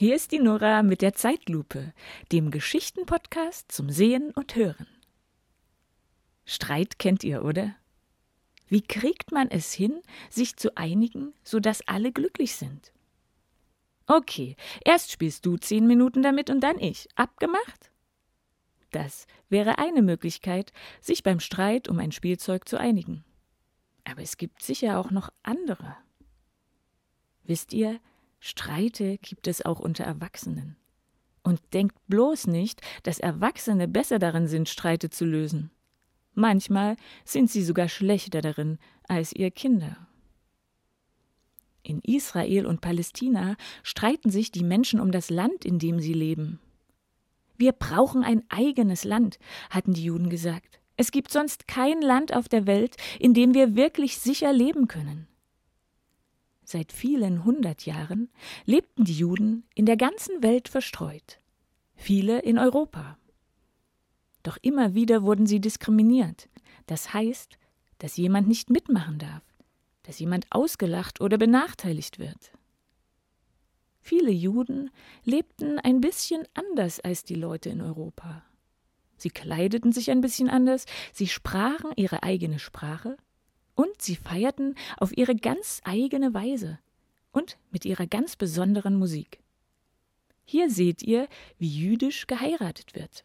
Hier ist die Nora mit der Zeitlupe, dem Geschichtenpodcast zum Sehen und Hören. Streit kennt ihr, oder? Wie kriegt man es hin, sich zu einigen, sodass alle glücklich sind? Okay, erst spielst du zehn Minuten damit und dann ich. Abgemacht? Das wäre eine Möglichkeit, sich beim Streit um ein Spielzeug zu einigen. Aber es gibt sicher auch noch andere. Wisst ihr, Streite gibt es auch unter Erwachsenen. Und denkt bloß nicht, dass Erwachsene besser darin sind, Streite zu lösen. Manchmal sind sie sogar schlechter darin als ihr Kinder. In Israel und Palästina streiten sich die Menschen um das Land, in dem sie leben. Wir brauchen ein eigenes Land, hatten die Juden gesagt. Es gibt sonst kein Land auf der Welt, in dem wir wirklich sicher leben können. Seit vielen hundert Jahren lebten die Juden in der ganzen Welt verstreut, viele in Europa. Doch immer wieder wurden sie diskriminiert. Das heißt, dass jemand nicht mitmachen darf, dass jemand ausgelacht oder benachteiligt wird. Viele Juden lebten ein bisschen anders als die Leute in Europa. Sie kleideten sich ein bisschen anders, sie sprachen ihre eigene Sprache, und sie feierten auf ihre ganz eigene Weise und mit ihrer ganz besonderen Musik. Hier seht ihr, wie jüdisch geheiratet wird.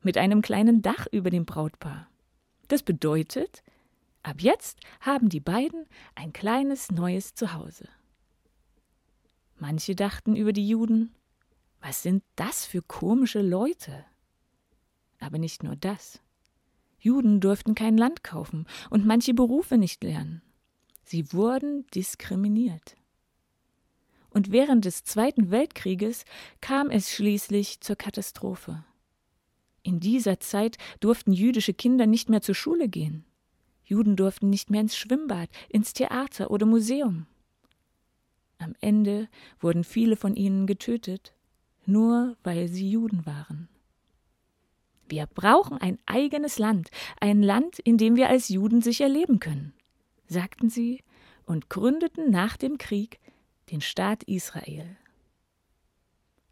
Mit einem kleinen Dach über dem Brautpaar. Das bedeutet, ab jetzt haben die beiden ein kleines neues Zuhause. Manche dachten über die Juden, was sind das für komische Leute? Aber nicht nur das. Juden durften kein Land kaufen und manche Berufe nicht lernen. Sie wurden diskriminiert. Und während des Zweiten Weltkrieges kam es schließlich zur Katastrophe. In dieser Zeit durften jüdische Kinder nicht mehr zur Schule gehen. Juden durften nicht mehr ins Schwimmbad, ins Theater oder Museum. Am Ende wurden viele von ihnen getötet, nur weil sie Juden waren. Wir brauchen ein eigenes Land, ein Land, in dem wir als Juden sicher leben können, sagten sie und gründeten nach dem Krieg den Staat Israel.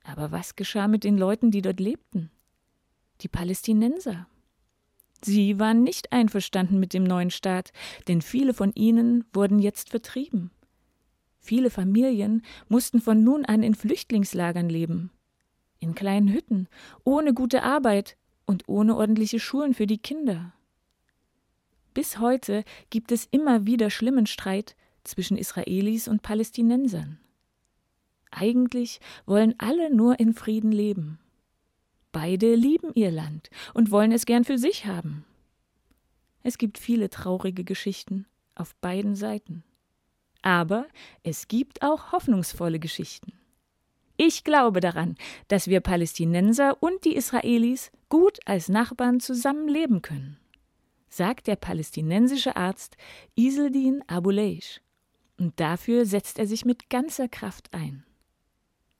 Aber was geschah mit den Leuten, die dort lebten? Die Palästinenser. Sie waren nicht einverstanden mit dem neuen Staat, denn viele von ihnen wurden jetzt vertrieben. Viele Familien mussten von nun an in Flüchtlingslagern leben, in kleinen Hütten, ohne gute Arbeit, und ohne ordentliche Schulen für die Kinder. Bis heute gibt es immer wieder schlimmen Streit zwischen Israelis und Palästinensern. Eigentlich wollen alle nur in Frieden leben. Beide lieben ihr Land und wollen es gern für sich haben. Es gibt viele traurige Geschichten auf beiden Seiten. Aber es gibt auch hoffnungsvolle Geschichten. Ich glaube daran, dass wir Palästinenser und die Israelis gut als Nachbarn zusammenleben können, sagt der palästinensische Arzt Iseldin Abuleish. Und dafür setzt er sich mit ganzer Kraft ein.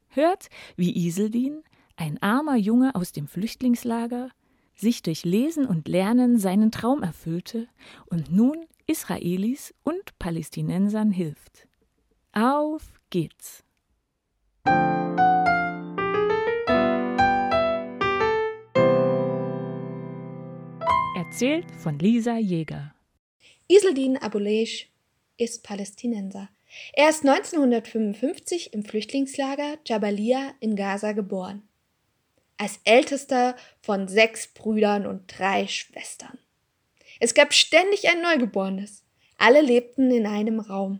Hört, wie Iseldin, ein armer Junge aus dem Flüchtlingslager, sich durch Lesen und Lernen seinen Traum erfüllte und nun Israelis und Palästinensern hilft. Auf geht's! Erzählt von Lisa Jäger. Iseldin Abuleish ist Palästinenser. Er ist 1955 im Flüchtlingslager Jabalia in Gaza geboren. Als ältester von sechs Brüdern und drei Schwestern. Es gab ständig ein Neugeborenes. Alle lebten in einem Raum.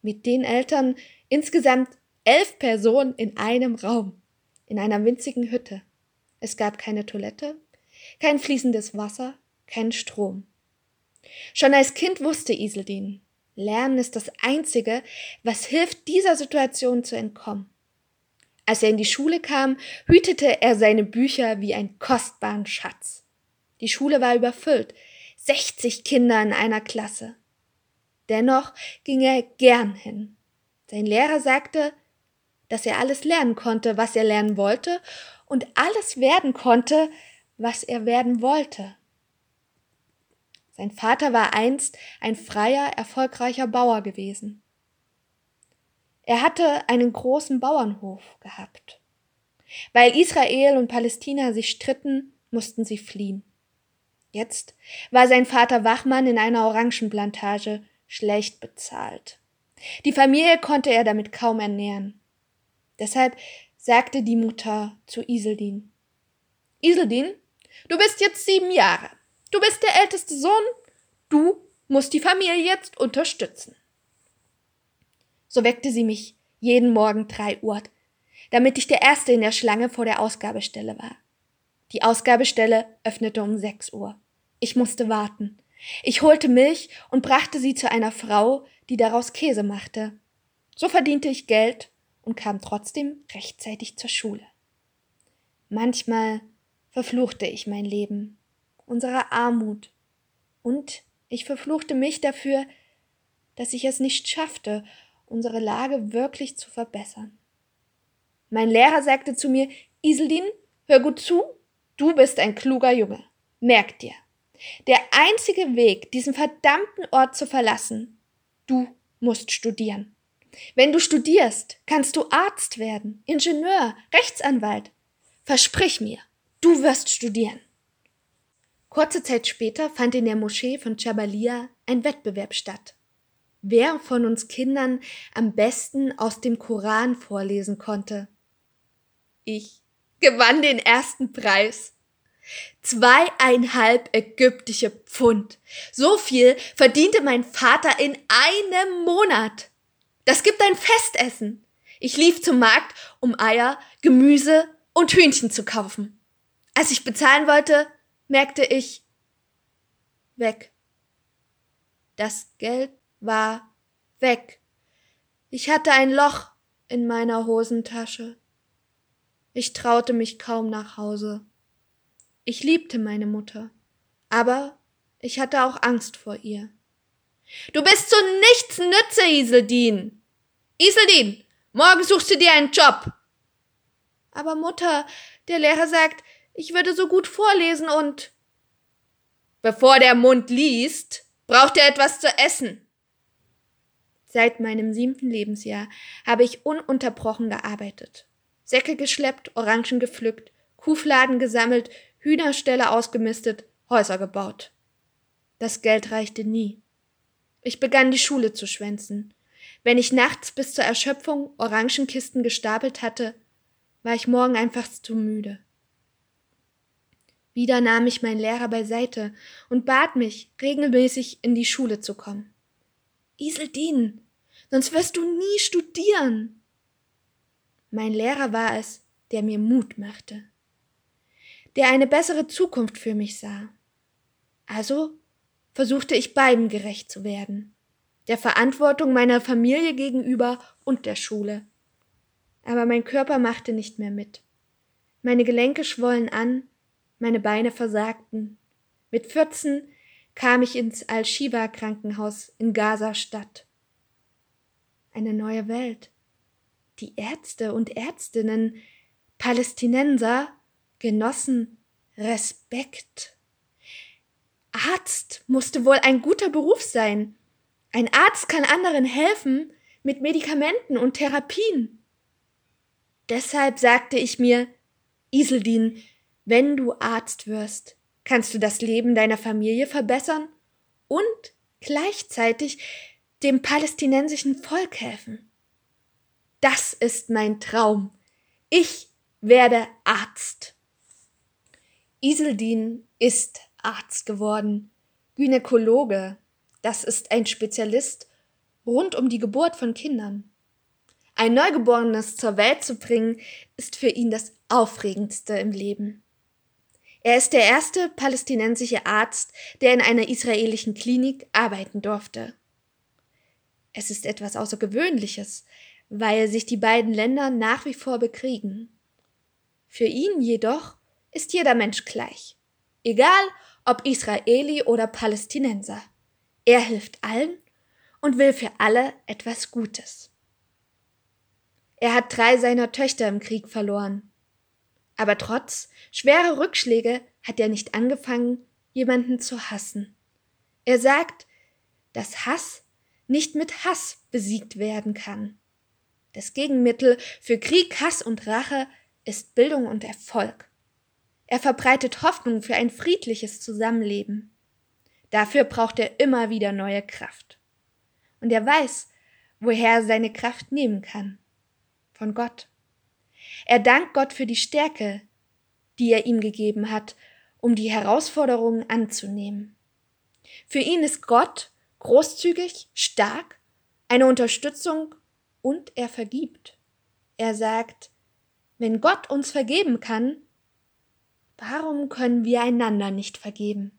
Mit den Eltern insgesamt elf Personen in einem Raum, in einer winzigen Hütte. Es gab keine Toilette, kein fließendes Wasser, kein Strom. Schon als Kind wusste Iseldin, Lernen ist das Einzige, was hilft, dieser Situation zu entkommen. Als er in die Schule kam, hütete er seine Bücher wie einen kostbaren Schatz. Die Schule war überfüllt, 60 Kinder in einer Klasse. Dennoch ging er gern hin. Sein Lehrer sagte, dass er alles lernen konnte, was er lernen wollte, und alles werden konnte, was er werden wollte. Sein Vater war einst ein freier, erfolgreicher Bauer gewesen. Er hatte einen großen Bauernhof gehabt. Weil Israel und Palästina sich stritten, mussten sie fliehen. Jetzt war sein Vater Wachmann in einer Orangenplantage, schlecht bezahlt. Die Familie konnte er damit kaum ernähren. Deshalb sagte die Mutter zu Iseldin. Iseldin, du bist jetzt sieben Jahre. Du bist der älteste Sohn. Du musst die Familie jetzt unterstützen. So weckte sie mich jeden Morgen drei Uhr, damit ich der Erste in der Schlange vor der Ausgabestelle war. Die Ausgabestelle öffnete um sechs Uhr. Ich musste warten. Ich holte Milch und brachte sie zu einer Frau, die daraus Käse machte. So verdiente ich Geld und kam trotzdem rechtzeitig zur Schule. Manchmal verfluchte ich mein Leben, unsere Armut, und ich verfluchte mich dafür, dass ich es nicht schaffte, unsere Lage wirklich zu verbessern. Mein Lehrer sagte zu mir, Iseldin, hör gut zu, du bist ein kluger Junge. Merk dir, der einzige Weg, diesen verdammten Ort zu verlassen, du musst studieren. Wenn du studierst, kannst du Arzt werden, Ingenieur, Rechtsanwalt. Versprich mir, du wirst studieren. Kurze Zeit später fand in der Moschee von Chabalia ein Wettbewerb statt. Wer von uns Kindern am besten aus dem Koran vorlesen konnte. Ich gewann den ersten Preis. Zweieinhalb ägyptische Pfund. So viel verdiente mein Vater in einem Monat. Das gibt ein Festessen. Ich lief zum Markt, um Eier, Gemüse und Hühnchen zu kaufen. Als ich bezahlen wollte, merkte ich weg. Das Geld war weg. Ich hatte ein Loch in meiner Hosentasche. Ich traute mich kaum nach Hause. Ich liebte meine Mutter, aber ich hatte auch Angst vor ihr. Du bist zu nichts Nütze, Iseldin. Iseldin, morgen suchst du dir einen Job. Aber Mutter, der Lehrer sagt, ich würde so gut vorlesen und. Bevor der Mund liest, braucht er etwas zu essen. Seit meinem siebten Lebensjahr habe ich ununterbrochen gearbeitet. Säcke geschleppt, Orangen gepflückt, Kuhfladen gesammelt, Hühnerställe ausgemistet, Häuser gebaut. Das Geld reichte nie. Ich begann die Schule zu schwänzen. Wenn ich nachts bis zur Erschöpfung Orangenkisten gestapelt hatte, war ich morgen einfach zu müde. Wieder nahm ich meinen Lehrer beiseite und bat mich, regelmäßig in die Schule zu kommen. Iseldin, sonst wirst du nie studieren. Mein Lehrer war es, der mir Mut machte der eine bessere Zukunft für mich sah. Also versuchte ich beiden gerecht zu werden, der Verantwortung meiner Familie gegenüber und der Schule. Aber mein Körper machte nicht mehr mit. Meine Gelenke schwollen an, meine Beine versagten. Mit 14 kam ich ins Al-Shiba-Krankenhaus in Gaza-Stadt. Eine neue Welt. Die Ärzte und Ärztinnen, Palästinenser, genossen Respekt. Arzt musste wohl ein guter Beruf sein. Ein Arzt kann anderen helfen mit Medikamenten und Therapien. Deshalb sagte ich mir, Iseldin, wenn du Arzt wirst, kannst du das Leben deiner Familie verbessern und gleichzeitig dem palästinensischen Volk helfen. Das ist mein Traum. Ich werde Arzt. Iseldin ist Arzt geworden, Gynäkologe, das ist ein Spezialist rund um die Geburt von Kindern. Ein Neugeborenes zur Welt zu bringen, ist für ihn das Aufregendste im Leben. Er ist der erste palästinensische Arzt, der in einer israelischen Klinik arbeiten durfte. Es ist etwas Außergewöhnliches, weil sich die beiden Länder nach wie vor bekriegen. Für ihn jedoch ist jeder Mensch gleich. Egal ob Israeli oder Palästinenser. Er hilft allen und will für alle etwas Gutes. Er hat drei seiner Töchter im Krieg verloren. Aber trotz schwerer Rückschläge hat er nicht angefangen, jemanden zu hassen. Er sagt, dass Hass nicht mit Hass besiegt werden kann. Das Gegenmittel für Krieg, Hass und Rache ist Bildung und Erfolg. Er verbreitet Hoffnung für ein friedliches Zusammenleben. Dafür braucht er immer wieder neue Kraft. Und er weiß, woher er seine Kraft nehmen kann. Von Gott. Er dankt Gott für die Stärke, die er ihm gegeben hat, um die Herausforderungen anzunehmen. Für ihn ist Gott großzügig, stark, eine Unterstützung und er vergibt. Er sagt, wenn Gott uns vergeben kann, warum können wir einander nicht vergeben?